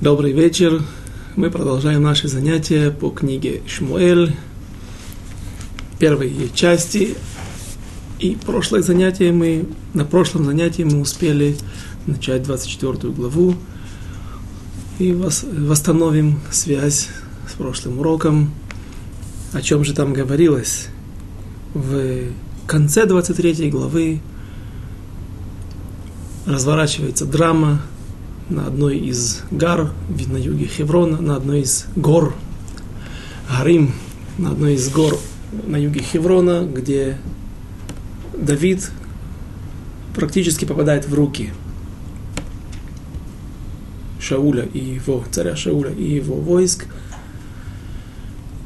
Добрый вечер. Мы продолжаем наши занятия по книге Шмуэль, первой части. И прошлое занятие мы, на прошлом занятии мы успели начать 24 главу и восстановим связь с прошлым уроком. О чем же там говорилось? В конце 23 главы разворачивается драма на одной из гар на юге Хеврона, на одной из гор, Гарим, на одной из гор на юге Хеврона, где Давид практически попадает в руки Шауля и его, царя Шауля и его войск.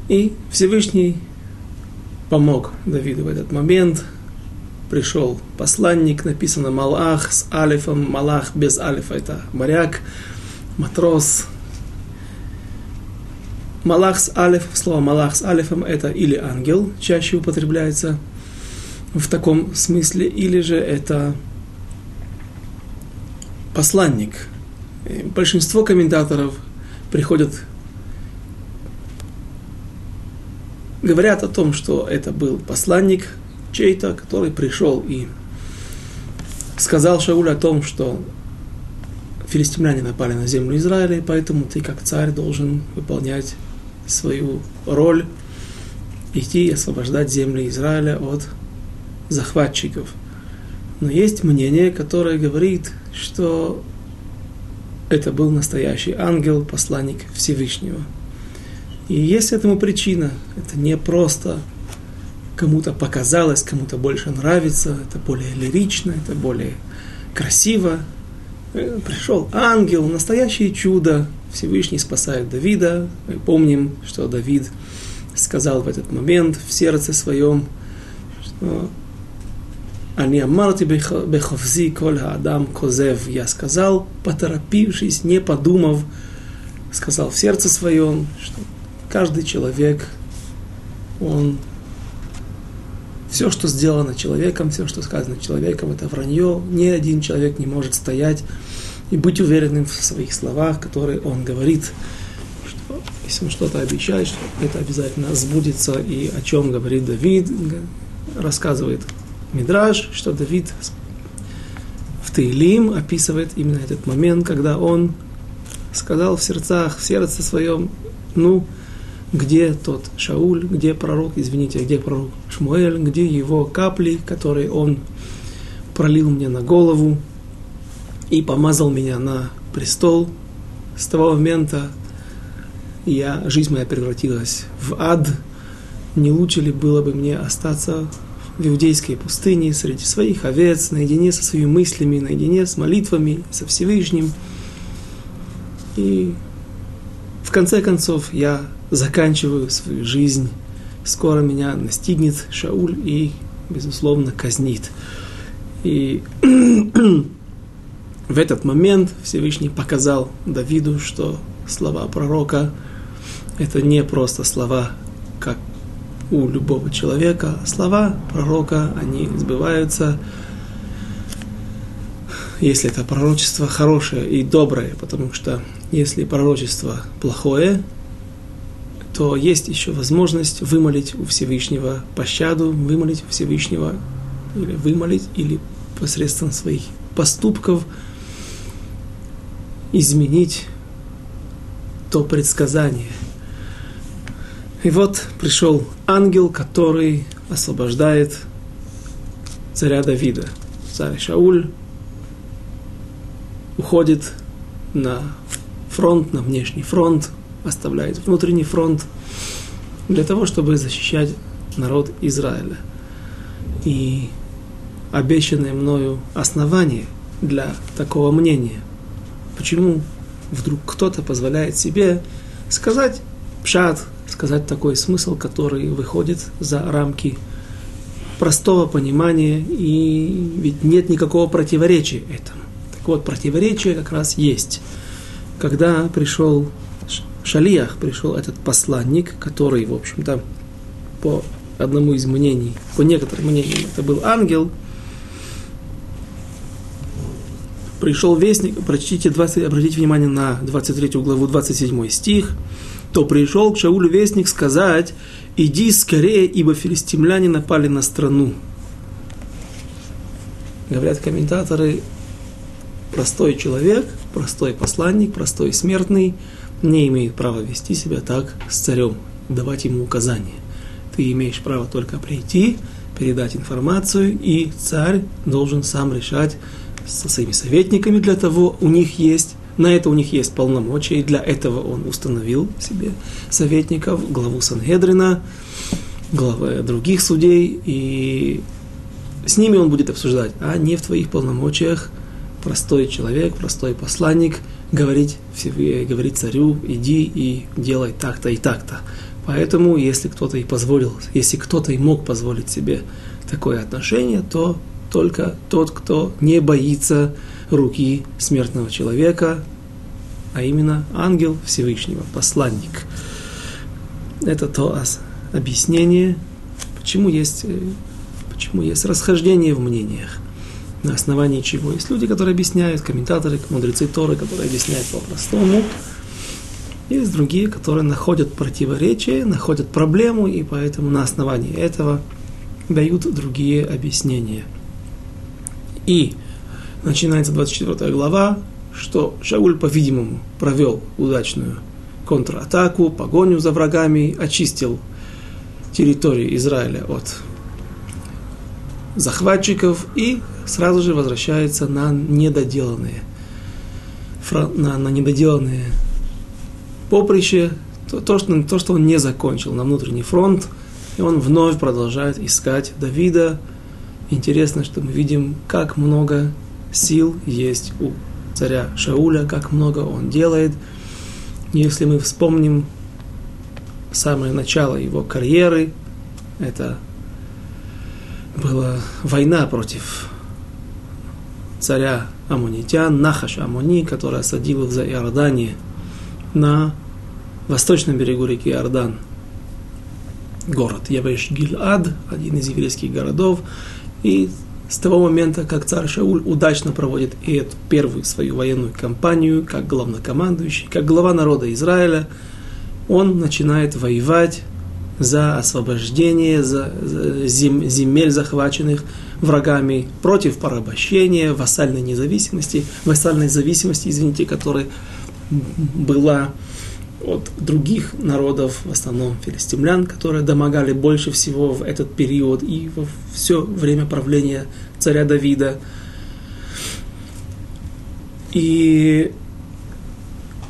И Всевышний помог Давиду в этот момент – пришел посланник, написано Малах с алифом, Малах без алифа, это моряк, матрос. Малах с алиф, слово Малах с алифом это или ангел, чаще употребляется в таком смысле, или же это посланник. Большинство комментаторов приходят говорят о том, что это был посланник, чей-то, который пришел и сказал Шаулю о том, что филистимляне напали на землю Израиля, и поэтому ты как царь должен выполнять свою роль, идти и освобождать земли Израиля от захватчиков. Но есть мнение, которое говорит, что это был настоящий ангел, посланник Всевышнего. И есть этому причина. Это не просто кому-то показалось, кому-то больше нравится, это более лирично, это более красиво. Э, пришел ангел, настоящее чудо. Всевышний спасает Давида. Мы помним, что Давид сказал в этот момент в сердце своем, что они амарти беховзи коль адам козев. Я сказал, поторопившись, не подумав, сказал в сердце своем, что каждый человек, он все, что сделано человеком, все, что сказано человеком, это вранье. Ни один человек не может стоять и быть уверенным в своих словах, которые он говорит. Что, если он что-то обещает, что это обязательно сбудется. И о чем говорит Давид, рассказывает Мидраж, что Давид в Таилим описывает именно этот момент, когда он сказал в сердцах, в сердце своем, ну, где тот Шауль, где пророк, извините, где пророк Шмуэль, где его капли, которые он пролил мне на голову и помазал меня на престол. С того момента я, жизнь моя превратилась в ад. Не лучше ли было бы мне остаться в иудейской пустыне среди своих овец, наедине со своими мыслями, наедине с молитвами, со Всевышним. И в конце концов я заканчиваю свою жизнь. Скоро меня настигнет Шауль и, безусловно, казнит. И в этот момент Всевышний показал Давиду, что слова пророка – это не просто слова, как у любого человека. Слова пророка, они сбываются, если это пророчество хорошее и доброе, потому что если пророчество плохое, то есть еще возможность вымолить у Всевышнего пощаду, вымолить у Всевышнего, или вымолить, или посредством своих поступков изменить то предсказание. И вот пришел ангел, который освобождает царя Давида. Царь Шауль уходит на фронт, на внешний фронт, оставляет внутренний фронт для того, чтобы защищать народ Израиля. И обещанное мною основание для такого мнения. Почему вдруг кто-то позволяет себе сказать пшат, сказать такой смысл, который выходит за рамки простого понимания, и ведь нет никакого противоречия этому. Так вот, противоречие как раз есть. Когда пришел Шалиях пришел этот посланник, который, в общем-то, по одному из мнений, по некоторым мнениям, это был ангел, пришел вестник, прочтите 20, обратите внимание на 23 главу, 27 стих, то пришел к Шаулю вестник сказать, иди скорее, ибо филистимляне напали на страну. Говорят комментаторы, простой человек, простой посланник, простой смертный не имеет права вести себя так с царем, давать ему указания. Ты имеешь право только прийти, передать информацию, и царь должен сам решать со своими советниками для того, у них есть, на это у них есть полномочия, и для этого он установил себе советников, главу Сангедрина, главы других судей, и с ними он будет обсуждать, а не в твоих полномочиях простой человек, простой посланник говорить, говорить царю, иди и делай так-то и так-то. Поэтому, если кто-то и позволил, если кто-то и мог позволить себе такое отношение, то только тот, кто не боится руки смертного человека, а именно ангел Всевышнего, посланник. Это то объяснение, почему есть, э, почему есть расхождение в мнениях. На основании чего есть люди, которые объясняют, комментаторы, мудрецы Торы, которые объясняют по-простому. Есть другие, которые находят противоречие, находят проблему, и поэтому на основании этого дают другие объяснения. И начинается 24 глава, что Шауль, по-видимому, провел удачную контратаку, погоню за врагами, очистил территорию Израиля от захватчиков и сразу же возвращается на недоделанные, на, на недоделанные поприще, то, то, что, то, что он не закончил на внутренний фронт, и он вновь продолжает искать Давида. Интересно, что мы видим, как много сил есть у царя Шауля, как много он делает. Если мы вспомним самое начало его карьеры, это была война против царя Амунитян, Нахаш Амуни, который осадил их за Иордание на восточном берегу реки Иордан. Город Явеш Гильад, один из еврейских городов. И с того момента, как царь Шауль удачно проводит и эту первую свою военную кампанию, как главнокомандующий, как глава народа Израиля, он начинает воевать за освобождение за, за зем, земель, захваченных врагами, против порабощения, вассальной независимости, вассальной зависимости, извините, которая была от других народов, в основном филистимлян, которые домогали больше всего в этот период и во все время правления царя Давида. И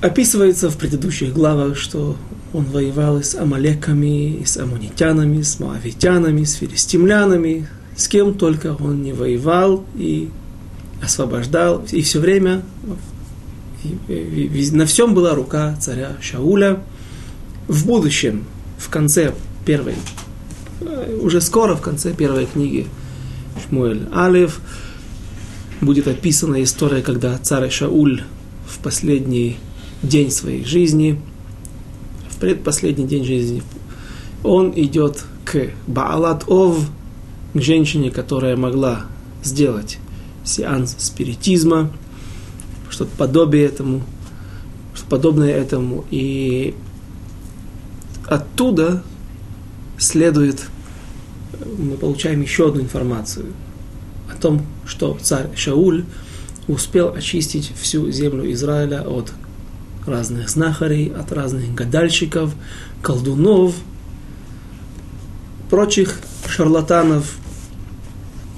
описывается в предыдущих главах, что он воевал и с амалеками, и с амунитянами, с моавитянами, с филистимлянами, с кем только он не воевал и освобождал, и все время на всем была рука царя Шауля. В будущем, в конце первой, э, уже скоро в конце первой книги Шмуэль Алев, будет описана история, когда царь Шауль в последний день своей жизни – в предпоследний день жизни, он идет к Баалат Ов, к женщине, которая могла сделать сеанс спиритизма, что-то подобие этому, что подобное этому. И оттуда следует, мы получаем еще одну информацию о том, что царь Шауль успел очистить всю землю Израиля от разных знахарей, от разных гадальщиков, колдунов, прочих шарлатанов.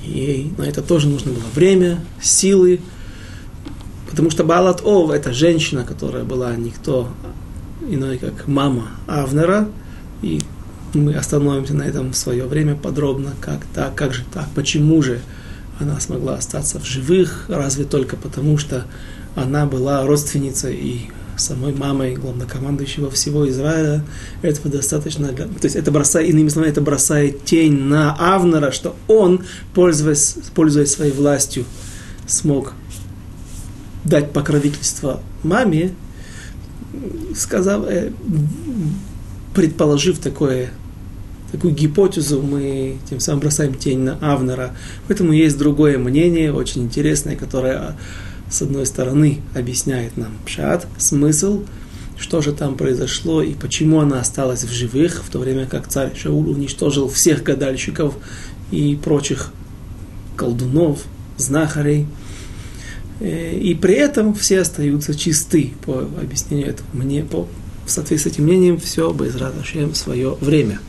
И на это тоже нужно было время, силы, потому что Балат Ов – это женщина, которая была никто иной, как мама Авнера, и мы остановимся на этом в свое время подробно, как так, как же так, почему же она смогла остаться в живых, разве только потому, что она была родственницей и самой мамой главнокомандующего всего Израиля, этого достаточно. Для... То есть это бросает, иными словами, это бросает тень на Авнера, что он, пользуясь, пользуясь своей властью, смог дать покровительство маме, сказав, э, предположив такое, такую гипотезу, мы тем самым бросаем тень на Авнера. Поэтому есть другое мнение, очень интересное, которое с одной стороны, объясняет нам пшат, смысл, что же там произошло и почему она осталась в живых, в то время как царь Шаул уничтожил всех гадальщиков и прочих колдунов, знахарей. Э, и при этом все остаются чисты, по объяснению этого мне, по, в соответствии с этим мнением, все в свое время.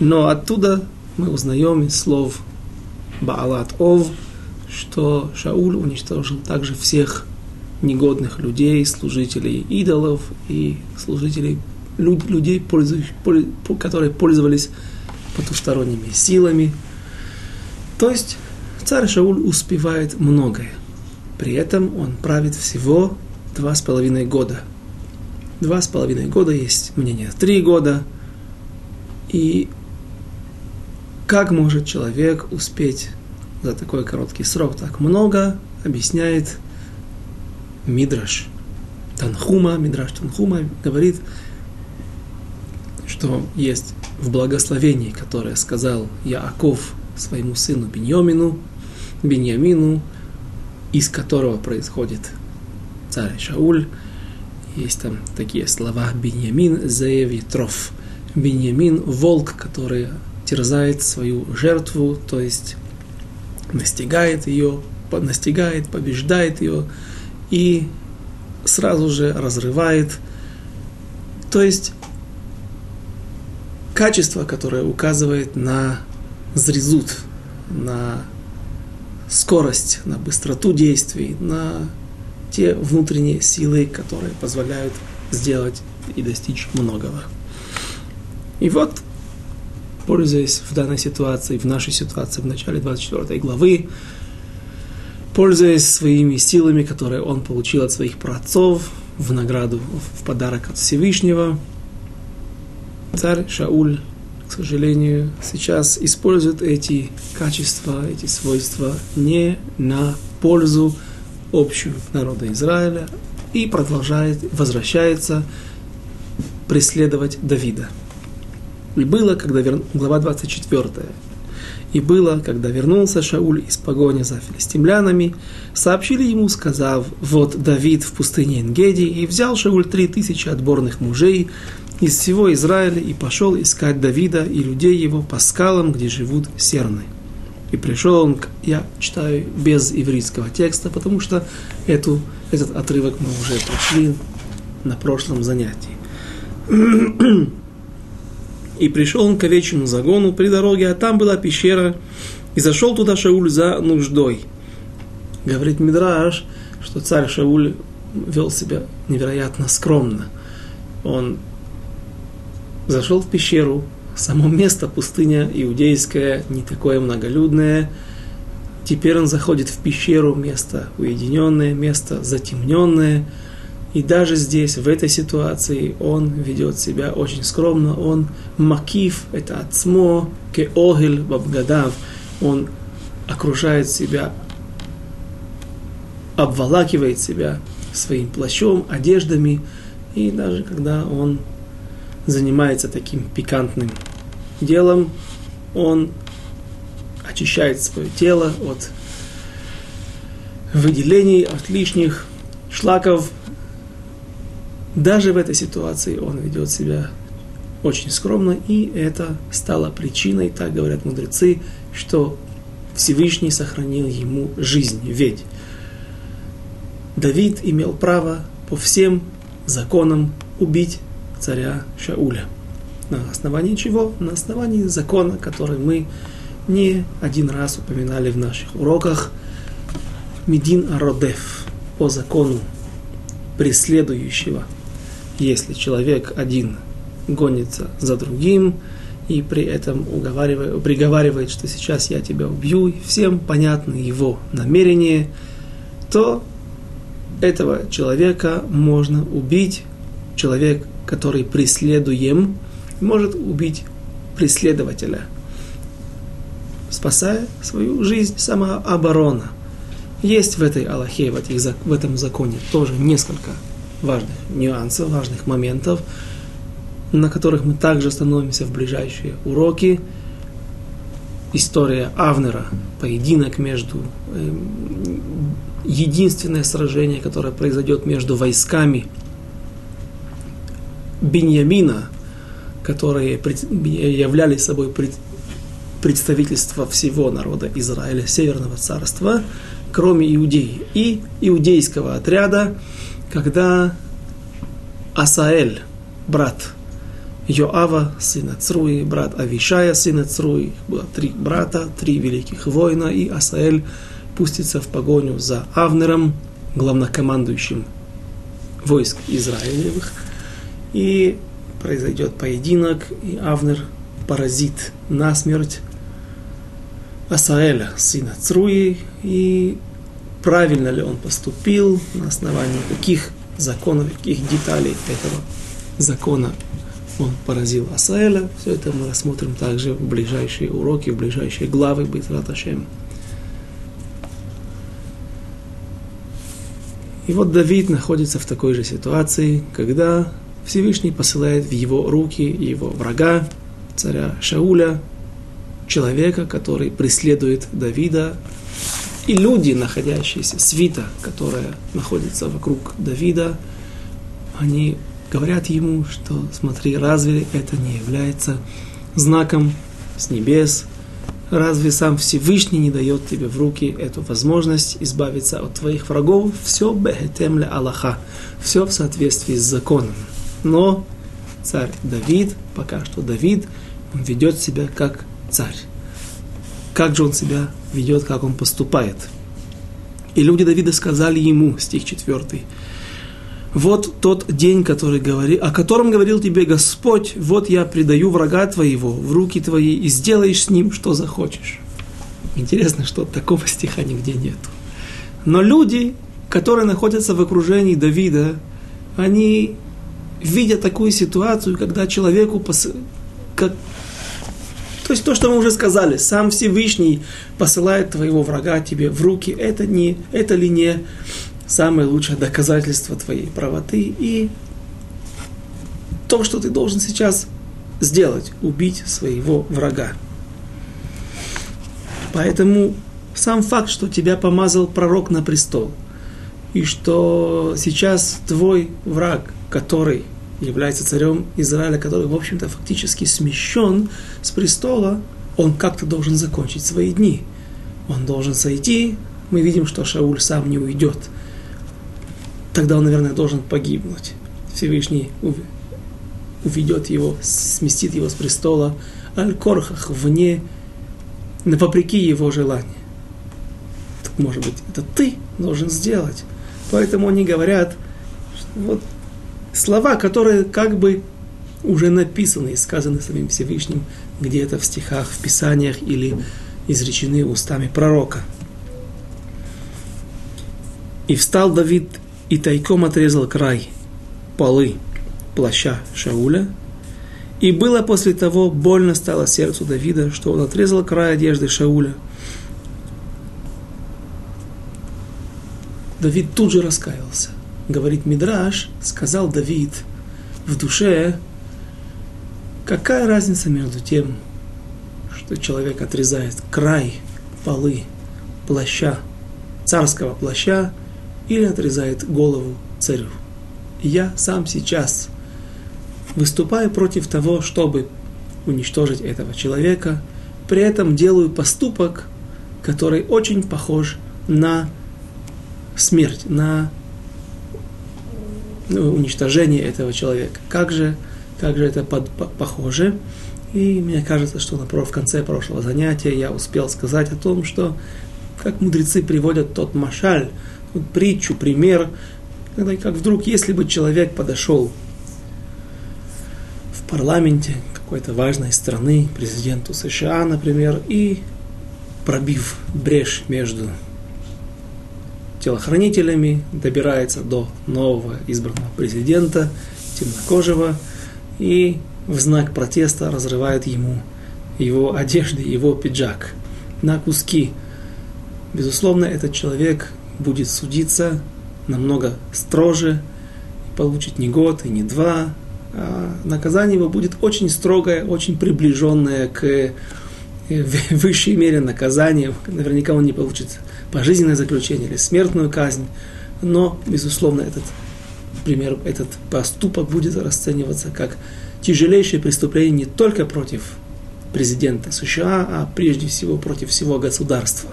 Но оттуда мы узнаем из слов Баалат Ов, что Шауль уничтожил также всех негодных людей, служителей идолов и служителей люд, людей, которые пользовались потусторонними силами. То есть царь Шауль успевает многое. При этом он правит всего два с половиной года. Два с половиной года есть мнение три года. И как может человек успеть за такой короткий срок так много, объясняет Мидраш. Танхума, Мидраш Танхума говорит, что есть в благословении, которое сказал Яаков своему сыну Беньямину, Беньямину, из которого происходит царь Шауль. Есть там такие слова Беньямин, Зеев Ятров. Беньямин – волк, который терзает свою жертву, то есть настигает ее, настигает, побеждает ее и сразу же разрывает. То есть качество, которое указывает на зрезут, на скорость, на быстроту действий, на те внутренние силы, которые позволяют сделать и достичь многого. И вот пользуясь в данной ситуации, в нашей ситуации, в начале 24 главы, пользуясь своими силами, которые он получил от своих праотцов, в награду, в подарок от Всевышнего, царь Шауль, к сожалению, сейчас использует эти качества, эти свойства не на пользу общую народа Израиля и продолжает, возвращается преследовать Давида – и было, когда вер... глава 24. И было, когда вернулся Шауль из погони за филистимлянами, сообщили ему, сказав, вот Давид в пустыне Энгеди, и взял Шауль три тысячи отборных мужей из всего Израиля и пошел искать Давида и людей его по скалам, где живут серны. И пришел он, я читаю без ивритского текста, потому что эту, этот отрывок мы уже прошли на прошлом занятии. И пришел он к овечьему загону при дороге, а там была пещера, и зашел туда Шауль за нуждой. Говорит Мидраш, что царь Шауль вел себя невероятно скромно. Он зашел в пещеру, само место, пустыня иудейская, не такое многолюдное. Теперь он заходит в пещеру, место уединенное, место затемненное – и даже здесь, в этой ситуации, он ведет себя очень скромно. Он макив, это ацмо, кеогель бабгадав. Он окружает себя, обволакивает себя своим плащом, одеждами. И даже когда он занимается таким пикантным делом, он очищает свое тело от выделений, от лишних шлаков, даже в этой ситуации он ведет себя очень скромно, и это стало причиной, так говорят мудрецы, что Всевышний сохранил ему жизнь. Ведь Давид имел право по всем законам убить царя Шауля. На основании чего? На основании закона, который мы не один раз упоминали в наших уроках. Медин Ародев по закону преследующего если человек один гонится за другим и при этом уговаривает, приговаривает, что сейчас я тебя убью, и всем понятно его намерение, то этого человека можно убить. Человек, который преследуем, может убить преследователя, спасая свою жизнь самооборона. Есть в этой Аллахе, в, этих, в этом законе тоже несколько важных нюансов, важных моментов, на которых мы также остановимся в ближайшие уроки. история Авнера, поединок между, э, единственное сражение, которое произойдет между войсками Беньямина, которые являли собой представительство всего народа Израиля, Северного царства, кроме Иудеи, и иудейского отряда, когда Асаэль, брат Йоава, сына Цруи, брат Авишая, сына Цруи. Было три брата, три великих воина, и Асаэль пустится в погоню за Авнером, главнокомандующим войск Израилевых. И произойдет поединок, и Авнер поразит насмерть Асаэля, сына Цруи, и правильно ли он поступил, на основании каких законов, каких деталей этого закона он поразил Асаэля. Все это мы рассмотрим также в ближайшие уроки, в ближайшие главы Бейтрат Ашем. И вот Давид находится в такой же ситуации, когда Всевышний посылает в его руки его врага, царя Шауля, человека, который преследует Давида, и люди, находящиеся, свита, которая находится вокруг Давида, они говорят ему, что смотри, разве это не является знаком с небес? Разве сам Всевышний не дает тебе в руки эту возможность избавиться от твоих врагов? Все бехетемля Аллаха, все в соответствии с законом. Но царь Давид, пока что Давид, он ведет себя как царь. Как же он себя ведет, как он поступает? И люди Давида сказали ему, стих 4, вот тот день, который говори, о котором говорил тебе Господь, вот я предаю врага твоего в руки твои и сделаешь с ним, что захочешь. Интересно, что такого стиха нигде нету. Но люди, которые находятся в окружении Давида, они видят такую ситуацию, когда человеку, как... то есть то, что мы уже сказали, сам Всевышний посылает твоего врага тебе в руки, это, не, это ли не самое лучшее доказательство твоей правоты и то, что ты должен сейчас сделать, убить своего врага. Поэтому сам факт, что тебя помазал пророк на престол, и что сейчас твой враг, который является царем Израиля, который, в общем-то, фактически смещен с престола, он как-то должен закончить свои дни. Он должен сойти. Мы видим, что Шауль сам не уйдет – тогда он, наверное, должен погибнуть. Всевышний уведет его, сместит его с престола Аль-Корхах вне, вопреки его желанию. Так, может быть, это ты должен сделать. Поэтому они говорят, вот слова, которые как бы уже написаны и сказаны самим Всевышним, где-то в стихах, в писаниях или изречены устами пророка. И встал Давид и тайком отрезал край полы плаща Шауля. И было после того больно стало сердцу Давида, что он отрезал край одежды Шауля. Давид тут же раскаялся. Говорит Мидраш, сказал Давид в душе, какая разница между тем, что человек отрезает край полы плаща, царского плаща, или отрезает голову царю. Я сам сейчас выступаю против того, чтобы уничтожить этого человека, при этом делаю поступок, который очень похож на смерть, на ну, уничтожение этого человека. Как же, как же это под, по, похоже? И мне кажется, что например, в конце прошлого занятия я успел сказать о том, что как мудрецы приводят тот машаль, притчу, пример, когда как вдруг, если бы человек подошел в парламенте какой-то важной страны, президенту США, например, и пробив брешь между телохранителями, добирается до нового избранного президента, темнокожего, и в знак протеста разрывает ему его одежды, его пиджак на куски. Безусловно, этот человек будет судиться намного строже, получит не год и не два, а наказание его будет очень строгое, очень приближенное к в высшей мере наказание. Наверняка он не получит пожизненное заключение или смертную казнь. Но, безусловно, этот пример, этот поступок будет расцениваться как тяжелейшее преступление не только против президента США, а прежде всего против всего государства.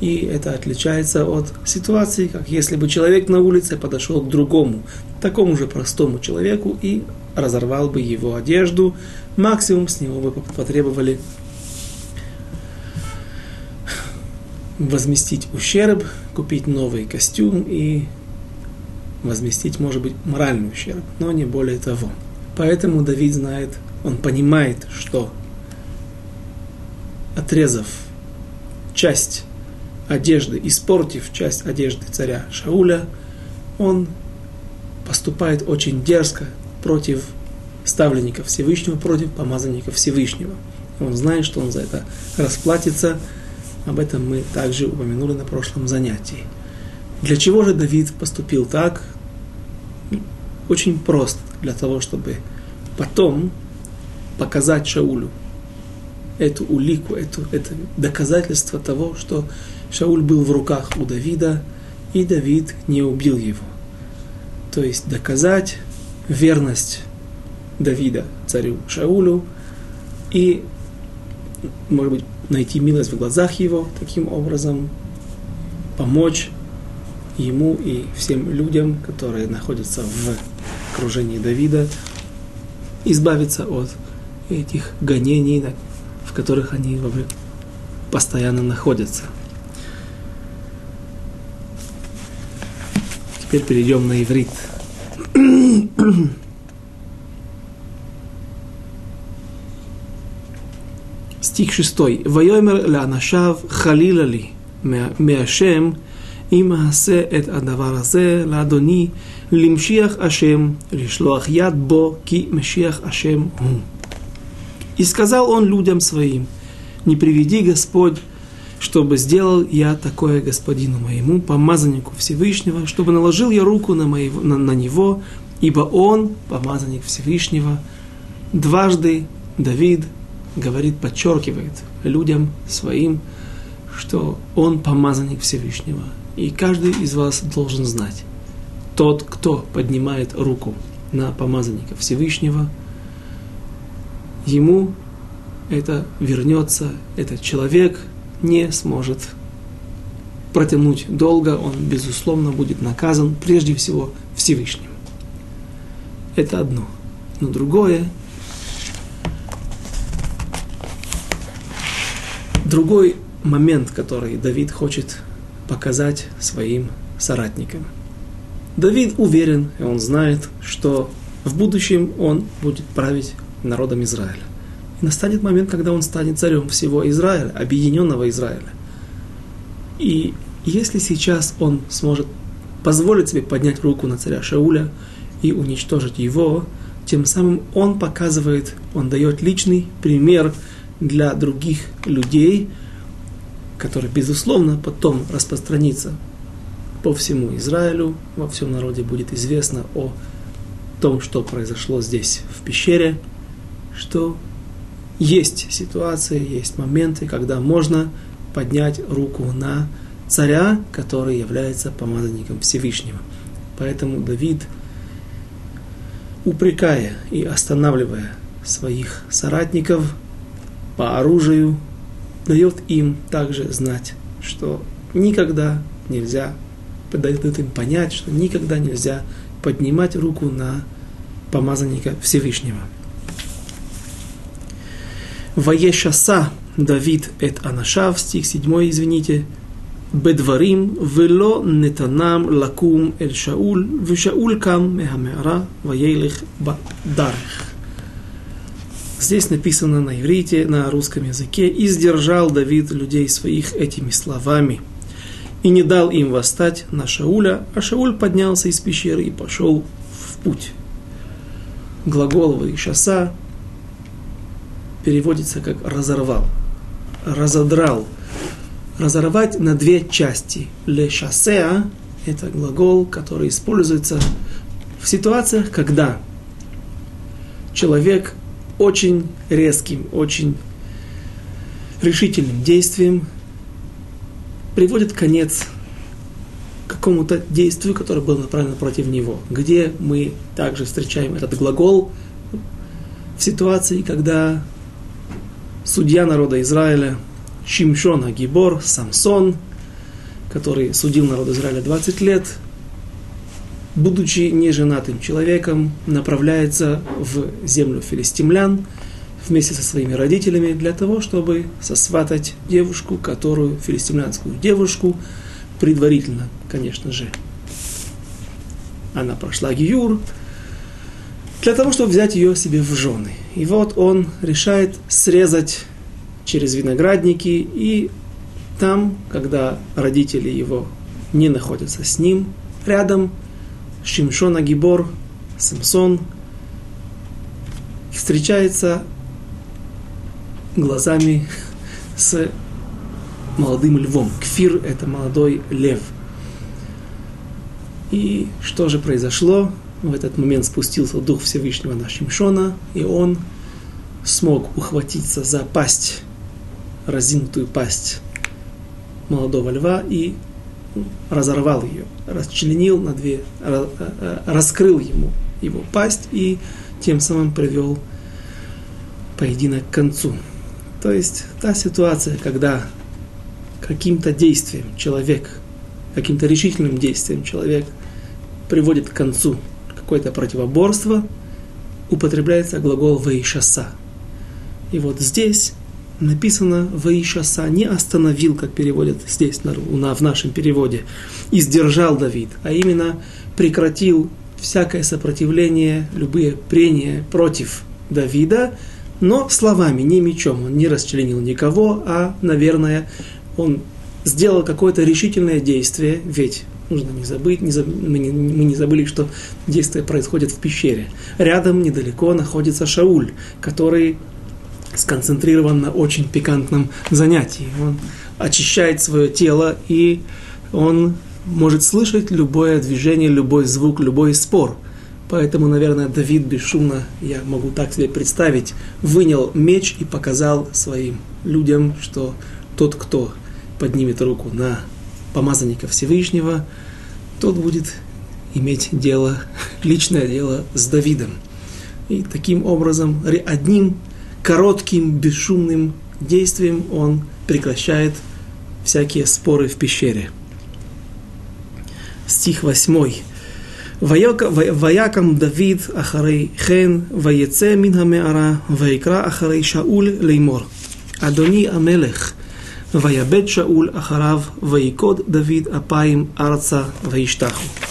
И это отличается от ситуации, как если бы человек на улице подошел к другому, такому же простому человеку и разорвал бы его одежду, максимум с него бы потребовали возместить ущерб, купить новый костюм и возместить, может быть, моральный ущерб, но не более того. Поэтому Давид знает, он понимает, что отрезав часть одежды, испортив часть одежды царя Шауля, он поступает очень дерзко против ставленников Всевышнего, против помазанников Всевышнего. Он знает, что он за это расплатится. Об этом мы также упомянули на прошлом занятии. Для чего же Давид поступил так? Очень просто. Для того, чтобы потом показать Шаулю эту улику, эту, это доказательство того, что Шауль был в руках у Давида, и Давид не убил его. То есть доказать верность Давида царю Шаулю и, может быть, найти милость в глазах его, таким образом помочь ему и всем людям, которые находятся в окружении Давида, избавиться от этих гонений, в которых они постоянно находятся. Теперь перейдем на иврит. стих 6. «Вайомер ланашав халилали меашем им асе эт адавар азе ладони лимшиях ашем лишлоах яд бо ки мешиях ашем гу». И сказал он людям своим, «Не приведи Господь, чтобы сделал я такое господину моему, помазаннику Всевышнего, чтобы наложил я руку на, моего, на, на него, ибо он, помазанник Всевышнего, дважды Давид говорит, подчеркивает людям своим, что он помазанник Всевышнего. И каждый из вас должен знать, тот, кто поднимает руку на помазанника Всевышнего, ему это вернется, этот человек не сможет протянуть долго, он, безусловно, будет наказан прежде всего Всевышним. Это одно. Но другое, другой момент, который Давид хочет показать своим соратникам. Давид уверен, и он знает, что в будущем он будет править народом Израиля. И настанет момент, когда он станет царем всего Израиля, объединенного Израиля. И если сейчас он сможет позволить себе поднять руку на царя Шауля и уничтожить его, тем самым он показывает, он дает личный пример для других людей, который, безусловно, потом распространится по всему Израилю, во всем народе будет известно о том, что произошло здесь, в пещере, что есть ситуации, есть моменты, когда можно поднять руку на царя, который является помазанником Всевышнего. Поэтому Давид, упрекая и останавливая своих соратников по оружию, дает им также знать, что никогда нельзя, дает им понять, что никогда нельзя поднимать руку на помазанника Всевышнего. Ваешаса Давид эт Анашав, стих 7, извините, Бедварим вело нетанам лакум эль Шаул, вешаул кам мехамера ваейлих бадарах. Здесь написано на иврите, на русском языке, «И сдержал Давид людей своих этими словами, и не дал им восстать на Шауля, а Шауль поднялся из пещеры и пошел в путь». Глагол «вышаса» переводится как «разорвал», «разодрал», разорвать на две части. Ле шассеа – это глагол, который используется в ситуациях, когда человек очень резким, очень решительным действием приводит конец какому-то действию, которое было направлено против него, где мы также встречаем этот глагол в ситуации, когда судья народа Израиля Шимшон Агибор, Самсон, который судил народ Израиля 20 лет, будучи неженатым человеком, направляется в землю филистимлян вместе со своими родителями для того, чтобы сосватать девушку, которую, филистимлянскую девушку, предварительно, конечно же, она прошла Гиюр, для того, чтобы взять ее себе в жены. И вот он решает срезать через виноградники, и там, когда родители его не находятся с ним, рядом Шимшон Агибор, Самсон, встречается глазами с молодым львом. Кфир – это молодой лев. И что же произошло? В этот момент спустился Дух Всевышнего на Шимшона, и он смог ухватиться за пасть, разинутую пасть молодого льва и разорвал ее, расчленил на две, э, э, раскрыл ему его пасть и тем самым привел поединок к концу. То есть та ситуация, когда каким-то действием человек, каким-то решительным действием человек приводит к концу какое-то противоборство, употребляется глагол «ваишаса». И вот здесь написано «Ваишаса» не остановил, как переводят здесь в нашем переводе, и сдержал Давид, а именно прекратил всякое сопротивление, любые прения против Давида, но словами, не мечом. Он не расчленил никого, а, наверное, он сделал какое-то решительное действие, ведь нужно не забыть, не заб... мы, не, мы не забыли, что действие происходит в пещере. Рядом, недалеко, находится Шауль, который сконцентрирован на очень пикантном занятии. Он очищает свое тело, и он может слышать любое движение, любой звук, любой спор. Поэтому, наверное, Давид бесшумно, я могу так себе представить, вынял меч и показал своим людям, что тот, кто поднимет руку на помазанника Всевышнего, тот будет иметь дело, личное дело с Давидом. И таким образом, одним коротким, бесшумным действием он прекращает всякие споры в пещере. Стих 8. ויקם דוד אחרי כן, ויצא מן המערה, ויקרא אחרי שאול לאמור, אדוני המלך, ויבט שאול אחריו, ויקוד דוד אפיים ארצה, וישתחו.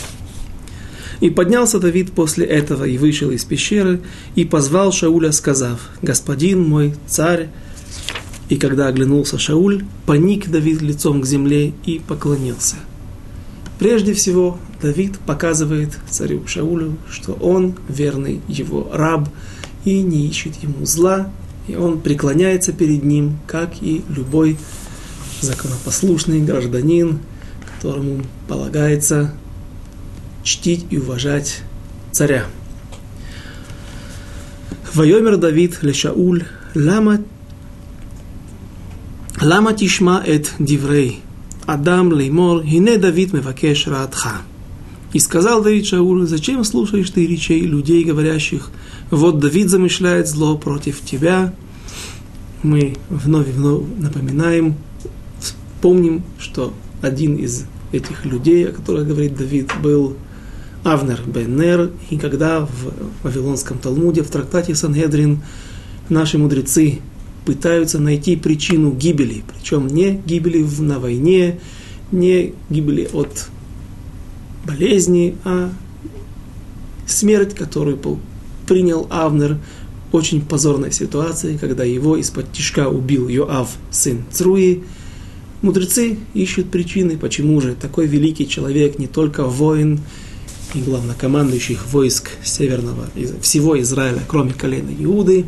И поднялся Давид после этого и вышел из пещеры, и позвал Шауля, сказав, «Господин мой, царь». И когда оглянулся Шауль, паник Давид лицом к земле и поклонился. Прежде всего, Давид показывает царю Шаулю, что он верный его раб и не ищет ему зла, и он преклоняется перед ним, как и любой законопослушный гражданин, которому полагается чтить и уважать царя. Вайомер Давид лешауль лама лама тишма эт диврей Адам леймор хине Давид мевакеш раатха. И сказал Давид Шаулю, зачем слушаешь ты речей людей, говорящих, вот Давид замышляет зло против тебя. Мы вновь и вновь напоминаем, помним, что один из этих людей, о которых говорит Давид, был Авнер бен Нер, и когда в Вавилонском Талмуде, в трактате Сангедрин, наши мудрецы пытаются найти причину гибели, причем не гибели на войне, не гибели от болезни, а смерть, которую принял Авнер, очень позорной ситуации, когда его из-под тишка убил Йоав, сын Цруи. Мудрецы ищут причины, почему же такой великий человек, не только воин, и главнокомандующих войск северного, всего Израиля, кроме колена Иуды.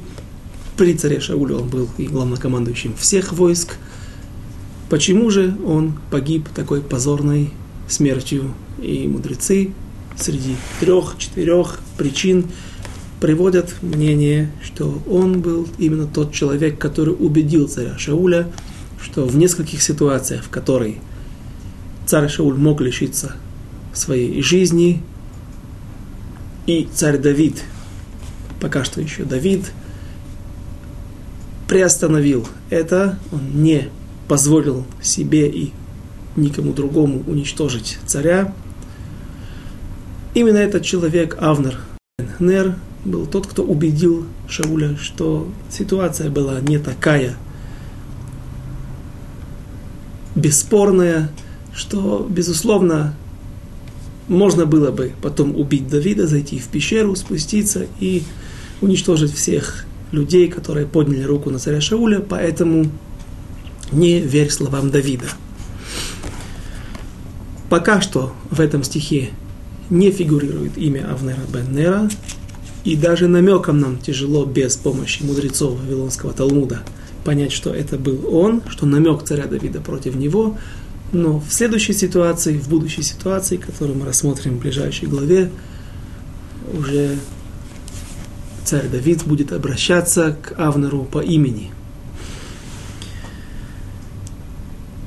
При царе Шауле он был и главнокомандующим всех войск. Почему же он погиб такой позорной смертью? И мудрецы среди трех-четырех причин приводят мнение, что он был именно тот человек, который убедил царя Шауля, что в нескольких ситуациях, в которой царь Шауль мог лишиться своей жизни, и царь Давид, пока что еще Давид, приостановил это, он не позволил себе и никому другому уничтожить царя. Именно этот человек, Авнер Нер, был тот, кто убедил Шауля, что ситуация была не такая бесспорная, что, безусловно, можно было бы потом убить Давида, зайти в пещеру, спуститься и уничтожить всех людей, которые подняли руку на царя Шауля, поэтому не верь словам Давида. Пока что в этом стихе не фигурирует имя Авнера бен Нера, и даже намеком нам тяжело без помощи мудрецов Вавилонского Талмуда понять, что это был он, что намек царя Давида против него, но в следующей ситуации, в будущей ситуации, которую мы рассмотрим в ближайшей главе, уже царь Давид будет обращаться к Авнеру по имени.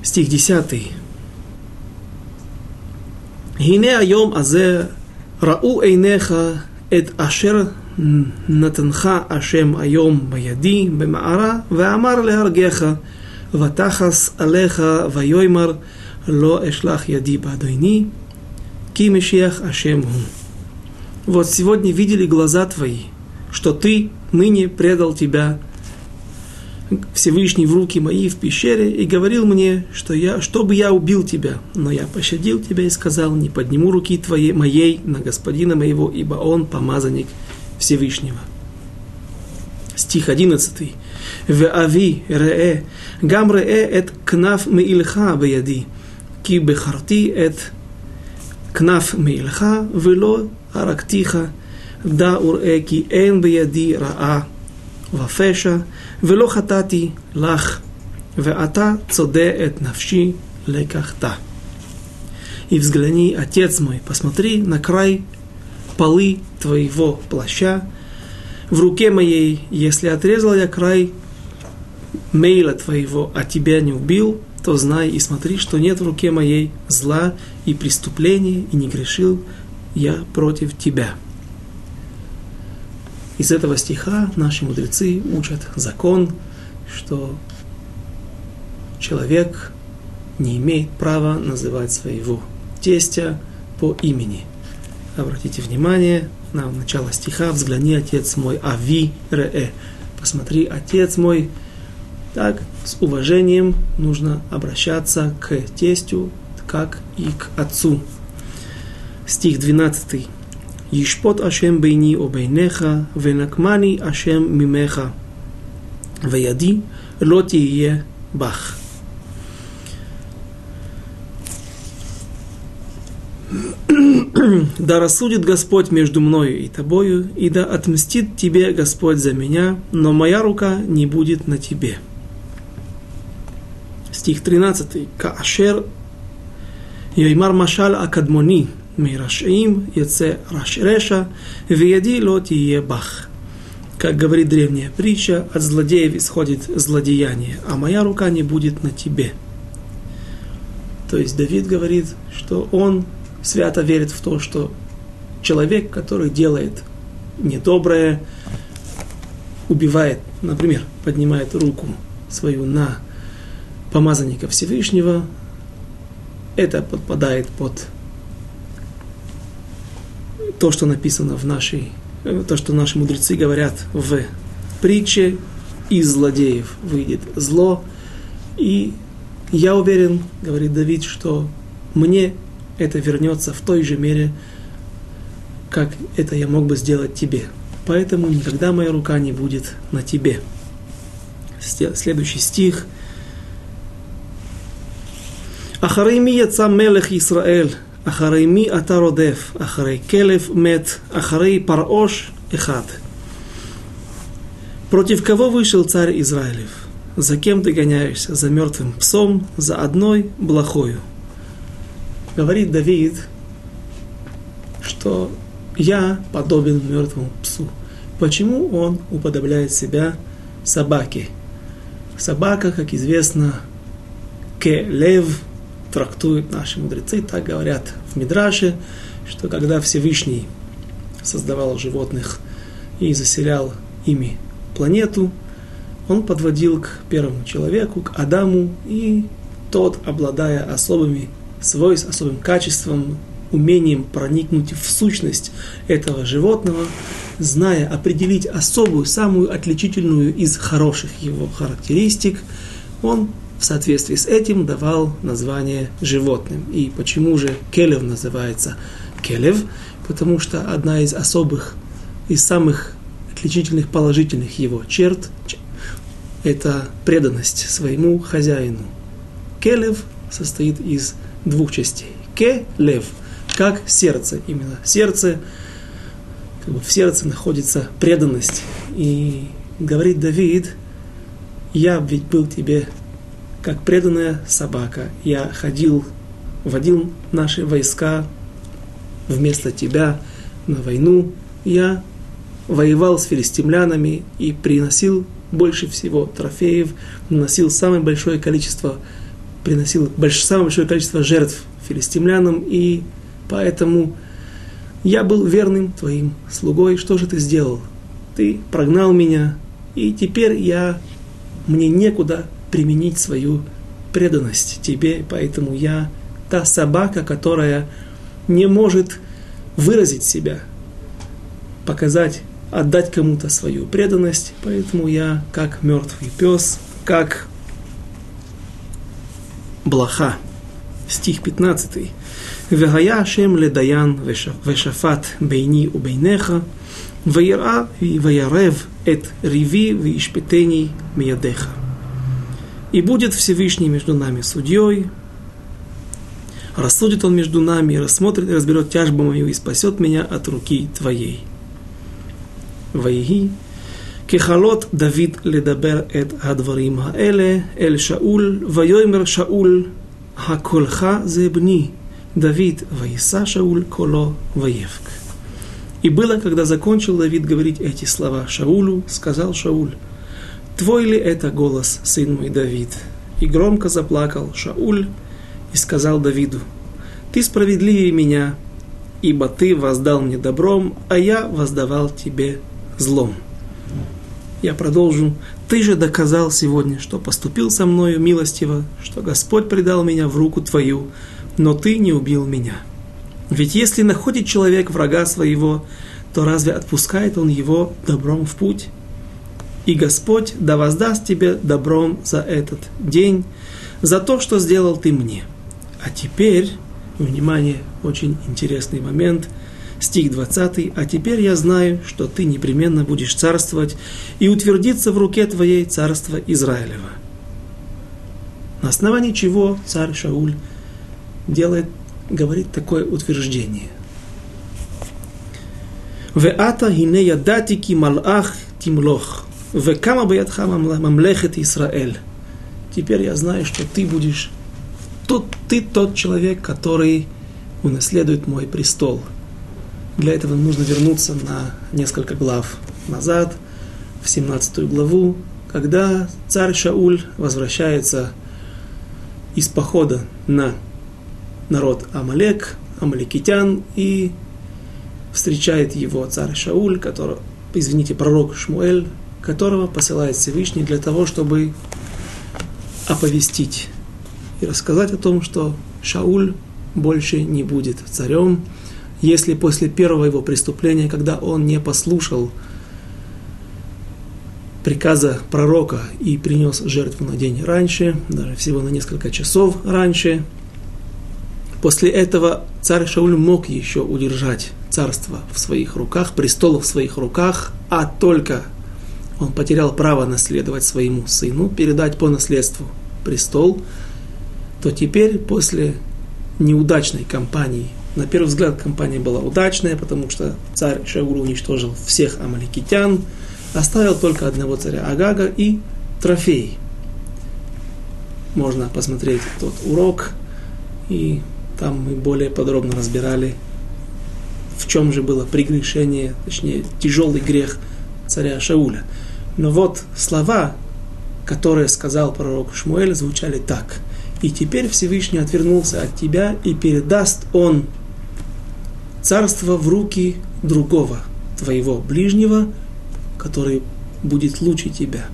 Стих 10. הנה היום הזה ראו עיניך את אשר נתנך השם היום בידי במערה, ואמר להרגך, «Ватахас алеха вайоймар ло эшлах яди бадойни, ки мешиях ашем гу». Вот сегодня видели глаза твои, что ты ныне предал тебя Всевышний в руки мои в пещере и говорил мне, что я, чтобы я убил тебя, но я пощадил тебя и сказал, не подниму руки твоей, моей на господина моего, ибо он помазанник Всевышнего. Стих 11. В Ави рее». «Гам рее» – это «кнаф меильха беяди». «Ки бехарти» – это «кнаф меильха вело арактиха». «Да урее ки эн беяди раа вафеша вело хатати лах». «Веата цоде эт навши лекахта». И взгляни, отец мой, посмотри на край полы твоего плаща, в руке моей, если отрезал я край мейла твоего, а тебя не убил, то знай и смотри, что нет в руке моей зла и преступления, и не грешил я против тебя. Из этого стиха наши мудрецы учат закон, что человек не имеет права называть своего тестя по имени. Обратите внимание на начало стиха, взгляни, отец мой, ави рее. Э». Посмотри, отец мой. Так, с уважением нужно обращаться к тестю, как и к отцу. Стих 12. Ишпот Ашем бейни обейнеха, венакмани Ашем мимеха, ваяди лотие бах. Да рассудит Господь между мною и тобою, и да отмстит тебе Господь за меня, но моя рука не будет на тебе. Стих 13. Каашер Йоймар Машаль Акадмони, Мирашаим, Яце Рашреша, Вияди Лоти Бах. Как говорит древняя притча, от злодеев исходит злодеяние, а моя рука не будет на тебе. То есть Давид говорит, что он свято верит в то, что человек, который делает недоброе, убивает, например, поднимает руку свою на помазанника Всевышнего, это подпадает под то, что написано в нашей, э, то, что наши мудрецы говорят в притче, из злодеев выйдет зло. И я уверен, говорит Давид, что мне это вернется в той же мере, как это я мог бы сделать тебе. Поэтому никогда моя рука не будет на тебе. Следующий стих. Ахарейми яца мелех Исраэль, ахарейми Атародев, ахарей келев мет, ахарей парош эхат. Против кого вышел царь Израилев? За кем ты гоняешься? За мертвым псом, за одной блохою. Говорит Давид, что я подобен мертвому псу. почему он уподобляет себя собаке. Собака, как известно, келев, трактуют наши мудрецы, так говорят в Мидраше, что когда Всевышний создавал животных и заселял ими планету, он подводил к первому человеку, к Адаму, и тот, обладая особыми свойствами, особым качеством, умением проникнуть в сущность этого животного, зная определить особую, самую отличительную из хороших его характеристик, он в соответствии с этим давал название животным. И почему же келев называется келев? Потому что одна из особых, из самых отличительных положительных его черт – это преданность своему хозяину. Келев состоит из двух частей. Келев – как сердце именно. Сердце, как бы в сердце находится преданность. И говорит Давид, я ведь был тебе как преданная собака. Я ходил, водил наши войска вместо тебя на войну. Я воевал с филистимлянами и приносил больше всего трофеев, наносил самое большое количество, приносил больш, самое большое количество жертв филистимлянам и Поэтому я был верным твоим слугой. Что же ты сделал? Ты прогнал меня, и теперь я, мне некуда применить свою преданность тебе, поэтому я та собака, которая не может выразить себя, показать, отдать кому-то свою преданность, поэтому я как мертвый пес, как блаха. Стих 15. «Вегая Ашем ледаян вешафат бейни у бейнеха, ваира и ваярев эт риви вишпетений миядеха». И будет Всевышний между нами судьей, рассудит он между нами, рассмотрит и разберет тяжбу мою и спасет меня от руки твоей. Ваиги ככלות דוד לדבר את הדברים האלה אל שאול, ויאמר שאול, הקולך זה בני, Давид Ваиса Шауль Коло Ваевк. И было, когда закончил Давид говорить эти слова Шаулю, сказал Шауль, «Твой ли это голос, сын мой Давид?» И громко заплакал Шауль и сказал Давиду, «Ты справедливее меня, ибо ты воздал мне добром, а я воздавал тебе злом». Я продолжу. «Ты же доказал сегодня, что поступил со мною милостиво, что Господь предал меня в руку твою, но ты не убил меня. Ведь если находит человек врага своего, то разве отпускает он его добром в путь? И Господь да воздаст тебе добром за этот день, за то, что сделал ты мне. А теперь, внимание, очень интересный момент, стих 20, «А теперь я знаю, что ты непременно будешь царствовать, и утвердиться в руке твоей царство Израилева». На основании чего царь Шауль делает, говорит такое утверждение. Веата хине ядати ки малах тимлох. Векама баятха мамлехет Исраэль. Теперь я знаю, что ты будешь тот, ты тот человек, который унаследует мой престол. Для этого нужно вернуться на несколько глав назад, в 17 главу, когда царь Шауль возвращается из похода на народ Амалек, амаликитян, и встречает его царь Шауль, который, извините, пророк Шмуэль, которого посылает Всевышний для того, чтобы оповестить и рассказать о том, что Шауль больше не будет царем, если после первого его преступления, когда он не послушал приказа пророка и принес жертву на день раньше, даже всего на несколько часов раньше, После этого царь Шауль мог еще удержать царство в своих руках, престол в своих руках, а только он потерял право наследовать своему сыну, передать по наследству престол, то теперь после неудачной кампании, на первый взгляд кампания была удачная, потому что царь Шауль уничтожил всех амаликитян, оставил только одного царя Агага и трофей. Можно посмотреть тот урок и там мы более подробно разбирали, в чем же было прегрешение, точнее, тяжелый грех царя Шауля. Но вот слова, которые сказал пророк Шмуэль, звучали так. «И теперь Всевышний отвернулся от тебя, и передаст он царство в руки другого, твоего ближнего, который будет лучше тебя».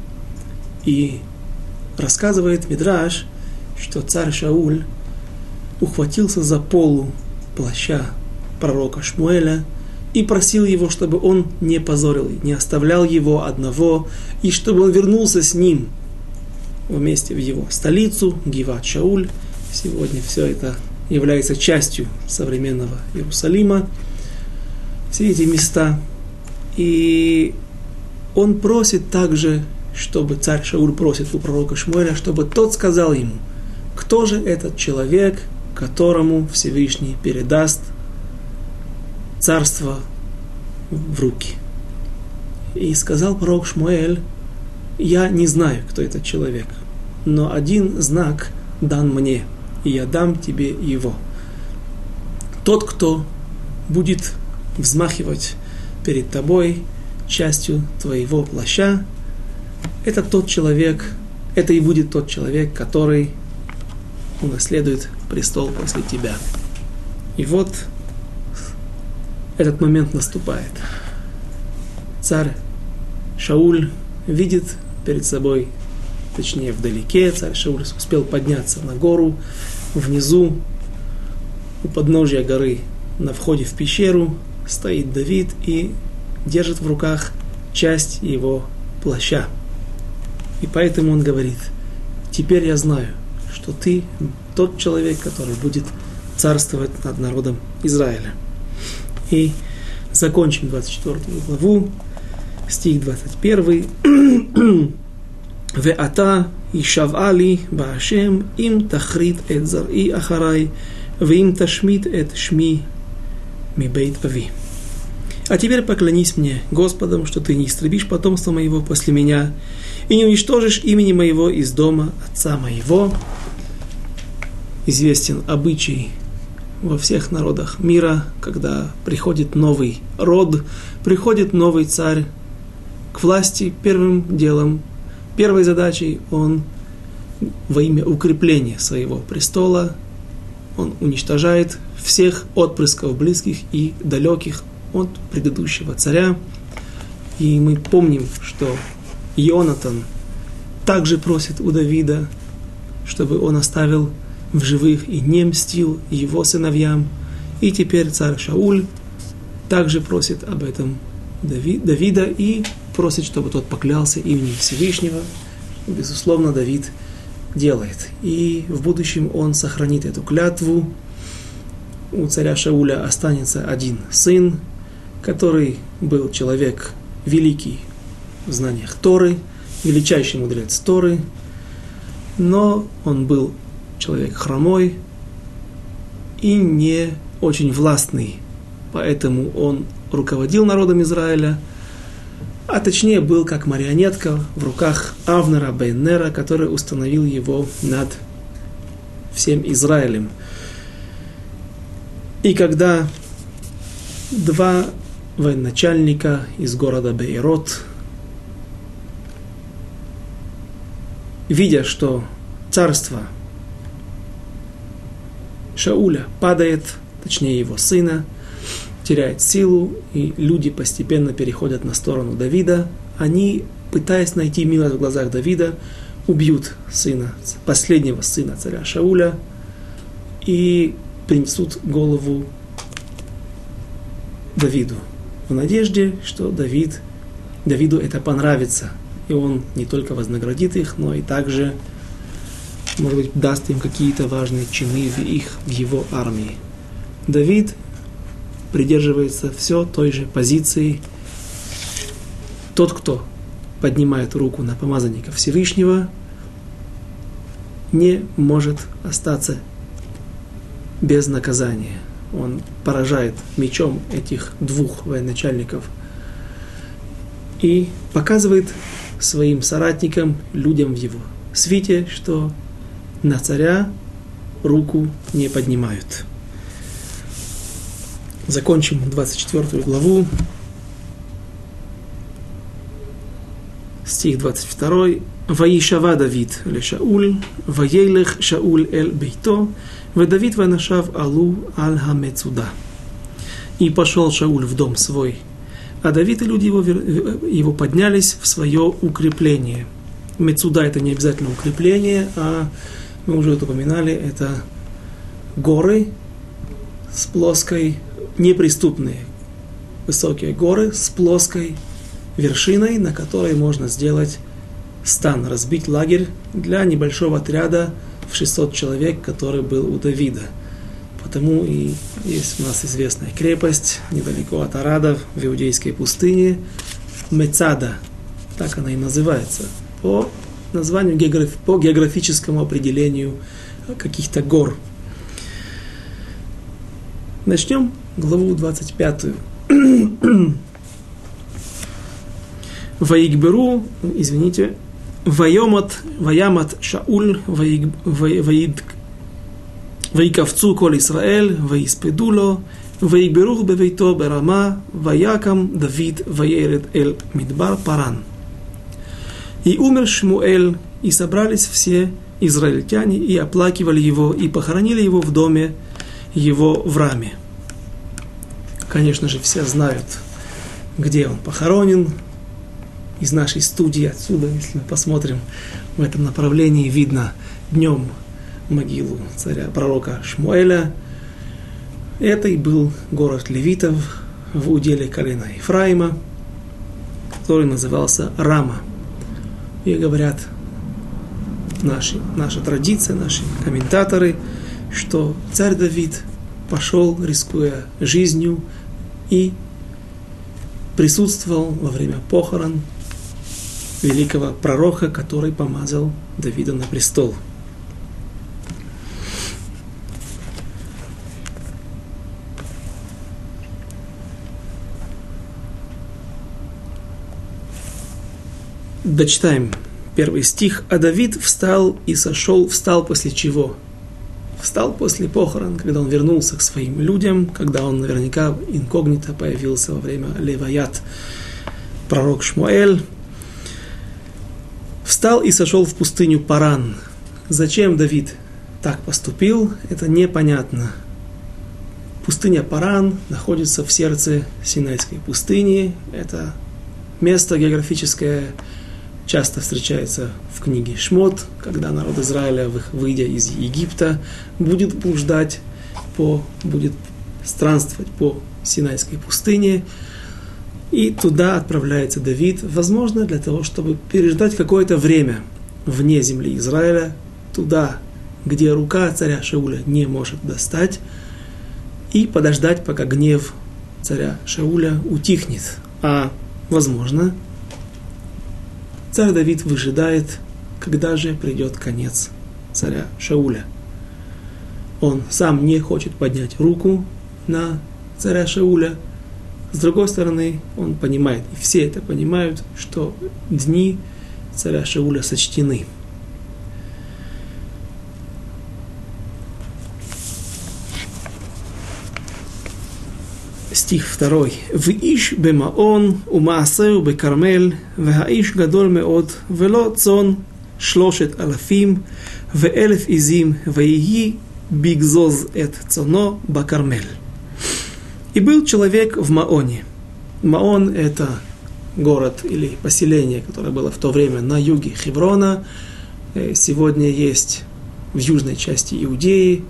И рассказывает Мидраш, что царь Шауль ухватился за полу плаща пророка Шмуэля и просил его, чтобы он не позорил, не оставлял его одного, и чтобы он вернулся с ним вместе в его столицу, Гиват Шауль. Сегодня все это является частью современного Иерусалима, все эти места. И он просит также, чтобы царь Шауль просит у пророка Шмуэля, чтобы тот сказал ему, кто же этот человек, которому Всевышний передаст царство в руки. И сказал пророк Шмуэль, я не знаю, кто этот человек, но один знак дан мне, и я дам тебе его. Тот, кто будет взмахивать перед тобой частью твоего плаща, это тот человек, это и будет тот человек, который унаследует престол после тебя. И вот этот момент наступает. Царь Шауль видит перед собой, точнее вдалеке, царь Шауль успел подняться на гору, внизу, у подножия горы, на входе в пещеру, стоит Давид и держит в руках часть его плаща. И поэтому он говорит, теперь я знаю, что ты тот человек, который будет царствовать над народом Израиля. И закончим 24 главу, стих 21. Веата и шавали башем им тахрит эт зари ахарай, им ташмит эт шми ми бейт ави. А теперь поклонись мне, Господом, что ты не истребишь потомство моего после меня и не уничтожишь имени моего из дома отца моего. Известен обычай во всех народах мира, когда приходит новый род, приходит новый царь к власти, первым делом первой задачей он во имя укрепления своего престола, он уничтожает всех отпрысков близких и далеких от предыдущего царя. И мы помним, что Ионатан также просит у Давида, чтобы он оставил в живых и не мстил его сыновьям. И теперь царь Шауль также просит об этом Давида и просит, чтобы тот поклялся именем Всевышнего. Безусловно, Давид делает. И в будущем он сохранит эту клятву. У царя Шауля останется один сын, который был человек великий в знаниях Торы, величайший мудрец Торы, но он был человек хромой и не очень властный. Поэтому он руководил народом Израиля, а точнее был как марионетка в руках Авнера Бейнера, который установил его над всем Израилем. И когда два военачальника из города Бейрот, видя, что царство Шауля падает, точнее его сына, теряет силу, и люди постепенно переходят на сторону Давида. Они, пытаясь найти милость в глазах Давида, убьют сына, последнего сына царя Шауля и принесут голову Давиду в надежде, что Давид, Давиду это понравится, и он не только вознаградит их, но и также может быть, даст им какие-то важные чины в их, в его армии. Давид придерживается все той же позиции. Тот, кто поднимает руку на помазанника Всевышнего, не может остаться без наказания. Он поражает мечом этих двух военачальников и показывает своим соратникам, людям в его свите, что на царя руку не поднимают. Закончим 24 главу. стих 22. «Ваишава Давид ле Шауль, ваейлех Шауль эль бейто, Давид ванашав алу аль хамецуда». И пошел Шауль в дом свой, а Давид и люди его, его поднялись в свое укрепление. Мецуда – это не обязательно укрепление, а мы уже это упоминали, это горы с плоской, неприступные, высокие горы с плоской вершиной, на которой можно сделать стан, разбить лагерь для небольшого отряда в 600 человек, который был у Давида. Потому и есть у нас известная крепость недалеко от Арада, в Иудейской пустыне, Мецада, так она и называется, по названию, по географическому определению каких-то гор. Начнем главу 25. Ваигберу, извините, Вайомат, Ваямат Шауль, Ваиковцу Кол Исраэль, Ваиспедуло, Ваигберух Бевейто Берама, Ваякам Давид, Ваеред Эль Мидбар Паран. И умер Шмуэль, и собрались все израильтяне, и оплакивали его, и похоронили его в доме его в Раме. Конечно же, все знают, где он похоронен, из нашей студии отсюда, если мы посмотрим в этом направлении, видно днем могилу царя пророка Шмуэля. Это и был город левитов в уделе колена Ефраима, который назывался Рама. И говорят наши, наша традиция, наши комментаторы, что царь Давид пошел, рискуя жизнью, и присутствовал во время похорон великого пророка, который помазал Давида на престол. Дочитаем первый стих. «А Давид встал и сошел, встал после чего?» Встал после похорон, когда он вернулся к своим людям, когда он наверняка инкогнито появился во время Леваят. Пророк Шмуэль встал и сошел в пустыню Паран. Зачем Давид так поступил, это непонятно. Пустыня Паран находится в сердце Синайской пустыни. Это место географическое, часто встречается в книге Шмот, когда народ Израиля, выйдя из Египта, будет блуждать по, будет странствовать по Синайской пустыне, и туда отправляется Давид, возможно, для того, чтобы переждать какое-то время вне земли Израиля, туда, где рука царя Шауля не может достать, и подождать, пока гнев царя Шауля утихнет. А, возможно, царь Давид выжидает, когда же придет конец царя Шауля. Он сам не хочет поднять руку на царя Шауля – с другой стороны, он понимает, и все это понимают, что дни царя Шауля сочтены. стих второй. «Виш бемаон умаасеу бекармел, והאיש גדול מאוד, ולא צאן שלושת אלפים ואלף עזים, ויהי בגזוז את צאנו בכרמל». И был человек в Маоне. Маон – это город или поселение, которое было в то время на юге Хеврона. Э, сегодня есть в южной части Иудеи,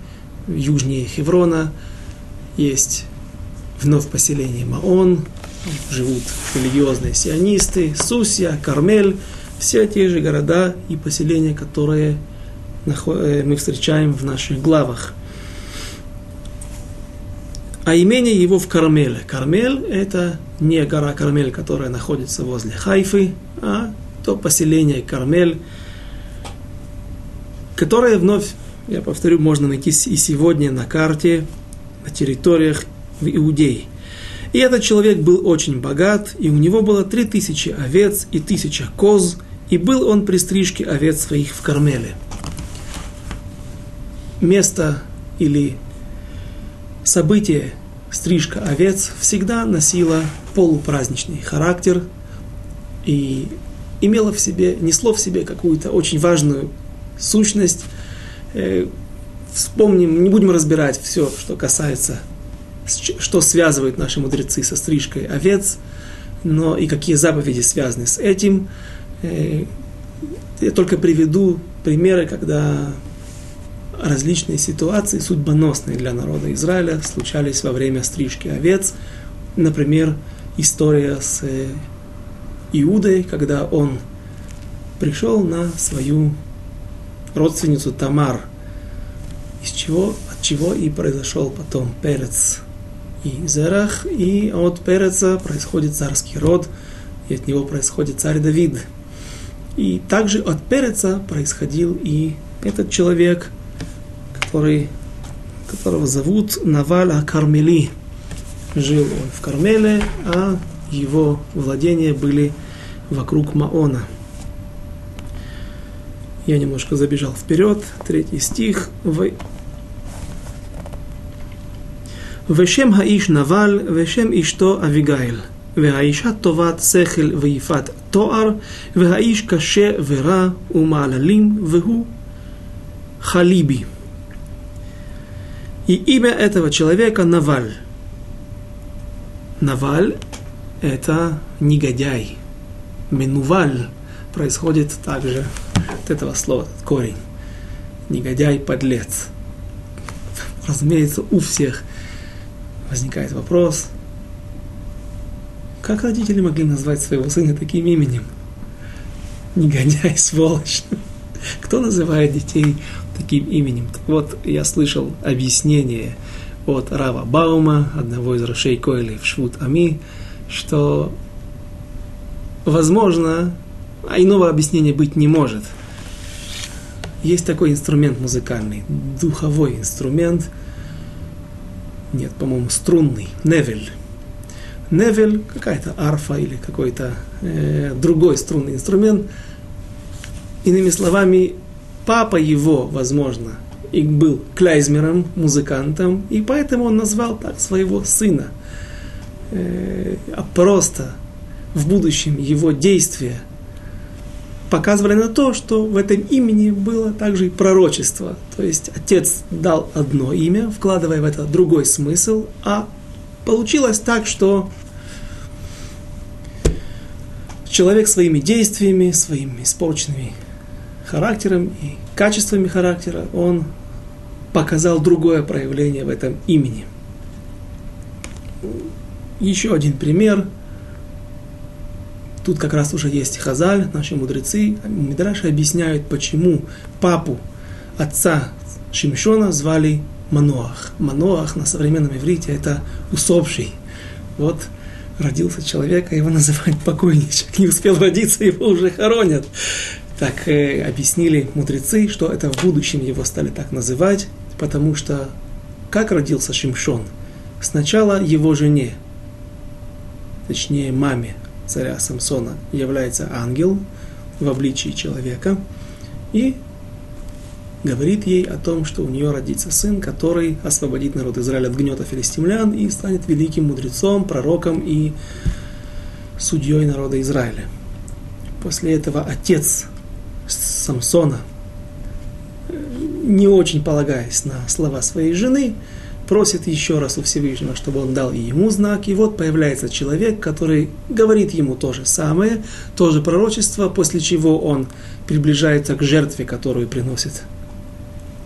южнее Хеврона, есть вновь поселение Маон, живут религиозные сионисты, Сусия, Кармель, все те же города и поселения, которые э, мы встречаем в наших главах – а имение его в Кармеле. Кармель – это не гора Кармель, которая находится возле Хайфы, а то поселение Кармель, которое вновь, я повторю, можно найти и сегодня на карте, на территориях в Иудее. И этот человек был очень богат, и у него было три тысячи овец и тысяча коз, и был он при стрижке овец своих в Кармеле. Место или событие стрижка овец всегда носила полупраздничный характер, и имело в себе, несло в себе какую-то очень важную сущность. Э, вспомним, не будем разбирать все, что касается, что связывает наши мудрецы со стрижкой овец, но и какие заповеди связаны с этим. Э, я только приведу примеры, когда различные ситуации, судьбоносные для народа Израиля, случались во время стрижки овец. Например, история с э, Иудой, когда он пришел на свою родственницу Тамар, из чего, от чего и произошел потом Перец и Зерах, и от Переца происходит царский род, и от него происходит царь Давид. И также от Переца происходил и этот человек, который, которого зовут Наваля Кармели. Жил он в Кармеле, а его владения были вокруг Маона. Я немножко забежал вперед. Третий стих. ושם האיש נבל, ושם אשתו אביגיל. והאישה טובת שכל ויפת תואר, והאיש קשה ורע ומעללים, והוא халиби. И имя этого человека Наваль. Наваль – это негодяй. Менуваль происходит также от этого слова, корень. Негодяй, подлец. Разумеется, у всех возникает вопрос, как родители могли назвать своего сына таким именем? Негодяй, сволочь. Кто называет детей таким именем? Так вот, я слышал объяснение от Рава Баума, одного из Рошей Койли в Швуд Ами, что, возможно, а иного объяснения быть не может. Есть такой инструмент музыкальный, духовой инструмент, нет, по-моему, струнный, невель. Невель, какая-то арфа или какой-то э, другой струнный инструмент. Иными словами, папа его, возможно, и был клейзмером, музыкантом, и поэтому он назвал так своего сына. Э, а просто в будущем его действия показывали на то, что в этом имени было также и пророчество. То есть отец дал одно имя, вкладывая в это другой смысл, а получилось так, что человек своими действиями, своими испорченными характером и качествами характера, он показал другое проявление в этом имени. Еще один пример. Тут как раз уже есть Хазаль, наши мудрецы, Мидраши объясняют, почему папу отца Шимшона звали Маноах. Маноах на современном иврите это усопший. Вот родился человек, а его называют покойничек. Не успел родиться, его уже хоронят. Так э, объяснили мудрецы, что это в будущем его стали так называть, потому что как родился Шимшон? Сначала его жене, точнее маме царя Самсона, является ангел в обличии человека и говорит ей о том, что у нее родится сын, который освободит народ Израиля от гнета филистимлян и станет великим мудрецом, пророком и судьей народа Израиля. После этого отец Самсона, не очень полагаясь на слова своей жены, просит еще раз у Всевышнего, чтобы он дал ему знак. И вот появляется человек, который говорит ему то же самое, то же пророчество, после чего он приближается к жертве, которую приносит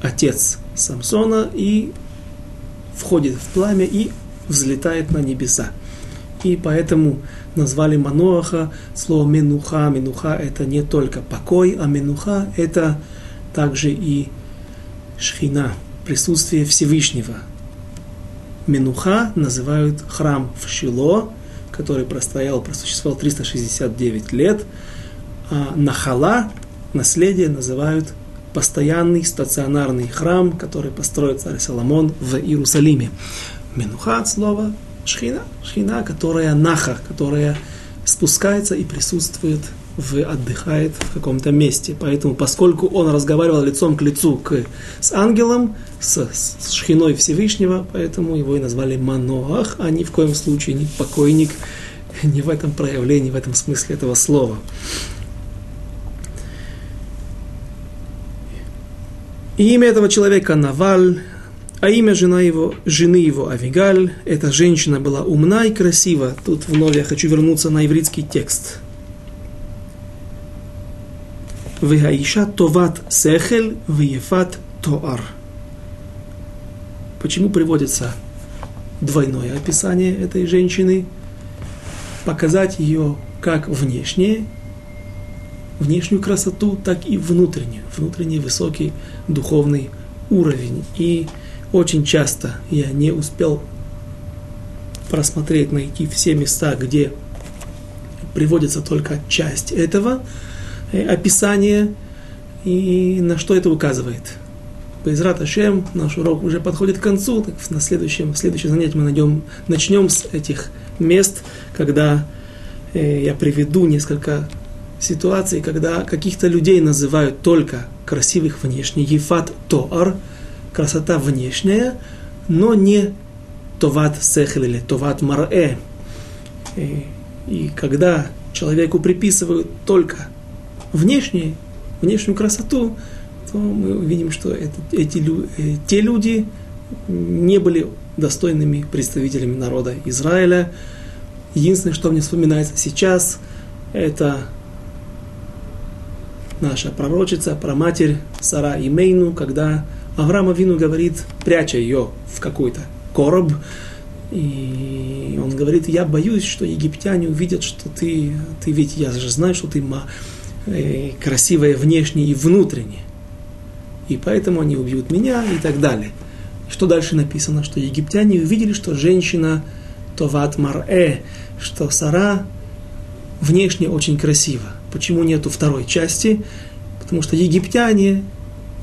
отец Самсона, и входит в пламя и взлетает на небеса. И поэтому назвали Маноаха слово Менуха. Менуха это не только покой, а Менуха это также и Шхина, присутствие Всевышнего. Менуха называют храм в Шило, который простоял, просуществовал 369 лет. А Нахала, наследие, называют постоянный стационарный храм, который построил царь Соломон в Иерусалиме. Менуха от слова шхина, шхина, которая наха, которая спускается и присутствует, в, отдыхает в каком-то месте. Поэтому, поскольку он разговаривал лицом к лицу к, с ангелом, с, с шхиной Всевышнего, поэтому его и назвали Маноах, а ни в коем случае не покойник, не в этом проявлении, в этом смысле этого слова. И имя этого человека Наваль, а имя жена его, жены его Авигаль. Эта женщина была умна и красива. Тут вновь я хочу вернуться на еврейский текст – Вегаиша товат сехель веефат тоар. Почему приводится двойное описание этой женщины? Показать ее как внешне, внешнюю красоту, так и внутреннюю, внутренний высокий духовный уровень. И очень часто я не успел просмотреть, найти все места, где приводится только часть этого э, описания и на что это указывает. Безрат Ашем, наш урок уже подходит к концу, так на следующем, следующем занятии мы найдем, начнем с этих мест, когда э, я приведу несколько ситуаций, когда каких-то людей называют только красивых внешне, ефат тоар – красота внешняя, но не товат сехел или товат марэ. И, и когда человеку приписывают только внешнюю, внешнюю красоту, то мы видим, что это, эти, э, те люди не были достойными представителями народа Израиля. Единственное, что мне вспоминается сейчас, это наша пророчица, проматерь Сара Имейну, когда Авраам Авину говорит, пряча ее в какой-то короб, и он говорит, я боюсь, что египтяне увидят, что ты, ты ведь, я же знаю, что ты э, красивая внешне и внутренне. И поэтому они убьют меня и так далее. Что дальше написано? Что египтяне увидели, что женщина Товат Марэ, что Сара внешне очень красива. Почему нету второй части? Потому что египтяне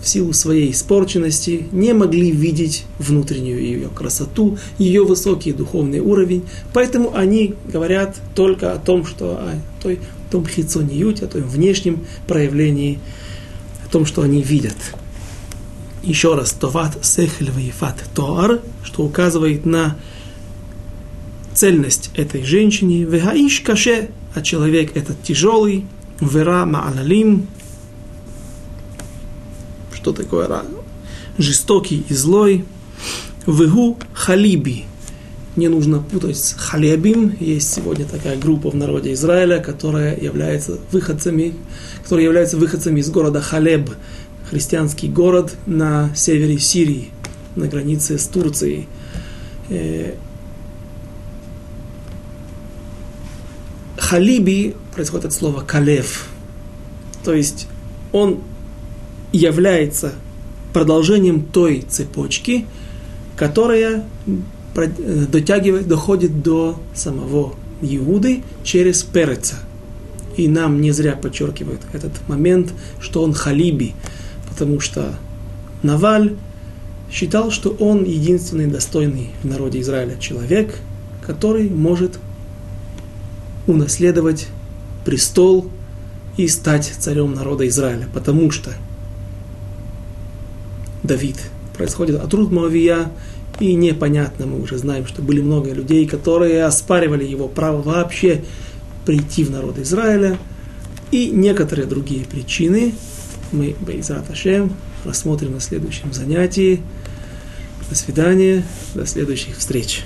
в силу своей испорченности не могли видеть внутреннюю ее красоту, ее высокий духовный уровень. Поэтому они говорят только о том, что о той, том хицониюте, о том внешнем проявлении, о том, что они видят. Еще раз, товат сехель ваифат тоар, что указывает на цельность этой женщины. Вегаиш каше, а человек этот тяжелый. Вера ма'алалим, что такое рак? Жестокий и злой. Вегу халиби. Не нужно путать с халебим. Есть сегодня такая группа в народе Израиля, которая является выходцами, которые являются выходцами из города Халеб, христианский город на севере Сирии, на границе с Турцией. Э, халиби происходит от слова калев, то есть он является продолжением той цепочки, которая дотягивает, доходит до самого Иуды через Переца. И нам не зря подчеркивают этот момент, что он халиби, потому что Наваль считал, что он единственный достойный в народе Израиля человек, который может унаследовать престол и стать царем народа Израиля, потому что Давид. Происходит от Рут Моавия, и непонятно, мы уже знаем, что были много людей, которые оспаривали его право вообще прийти в народ Израиля, и некоторые другие причины мы, Бейзрат Ашем, рассмотрим на следующем занятии. До свидания, до следующих встреч.